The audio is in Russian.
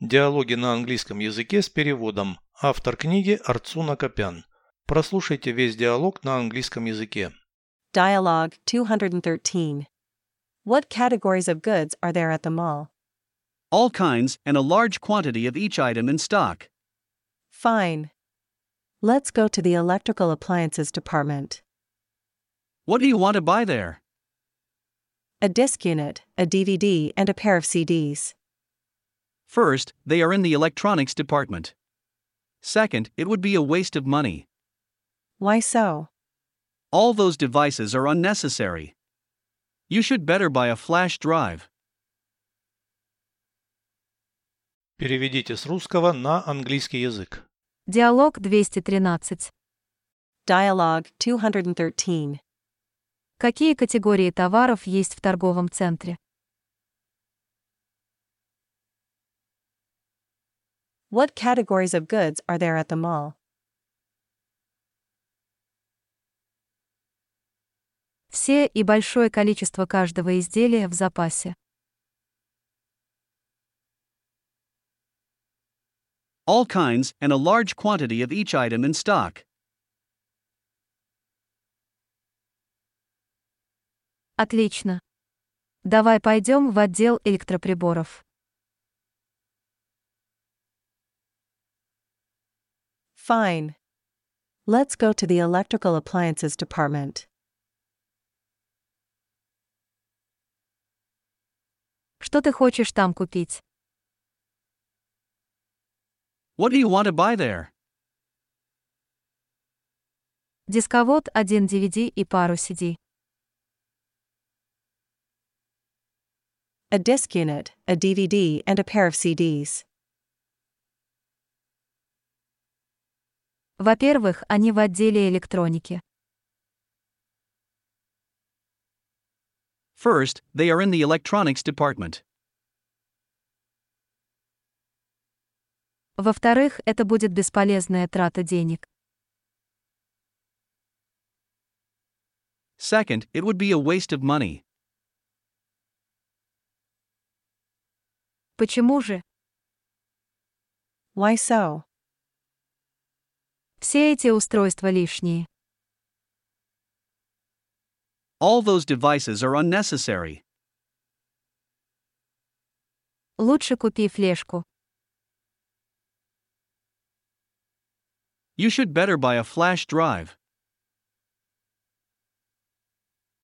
Диалоги на английском языке с переводом. Автор книги Арцуна Копян. Прослушайте весь диалог на английском языке. Dialogue 213. What categories of goods are there at the mall? All kinds and a large quantity of each item in stock. Fine. Let's go to the electrical appliances department. What do you want to buy there? A disc unit, a DVD, and a pair of CDs. First, they are in the electronics department. Second, it would be a waste of money. Why so? All those devices are unnecessary. You should better buy a flash drive. Переведите с русского на английский язык. Диалог 213. Dialogue 213. Какие категории товаров есть в торговом центре? What categories of goods are there at the mall? Все и большое количество каждого изделия в запасе. All kinds and a large quantity of each item in stock. Отлично. Давай пойдем в отдел электроприборов. Fine. Let's go to the electrical appliances department. Что ты хочешь там купить? What do you want to buy there? Дисковод, один DVD и пару CD. A disc unit, a DVD, and a pair of CDs. Во-первых, они в отделе электроники. First, they are in the electronics department. Во-вторых, это будет бесполезная трата денег. Second, it would be a waste of money. Почему же? Why so? Все эти устройства лишние. All those devices are unnecessary. Лучше купи флешку. You should better buy a flash drive.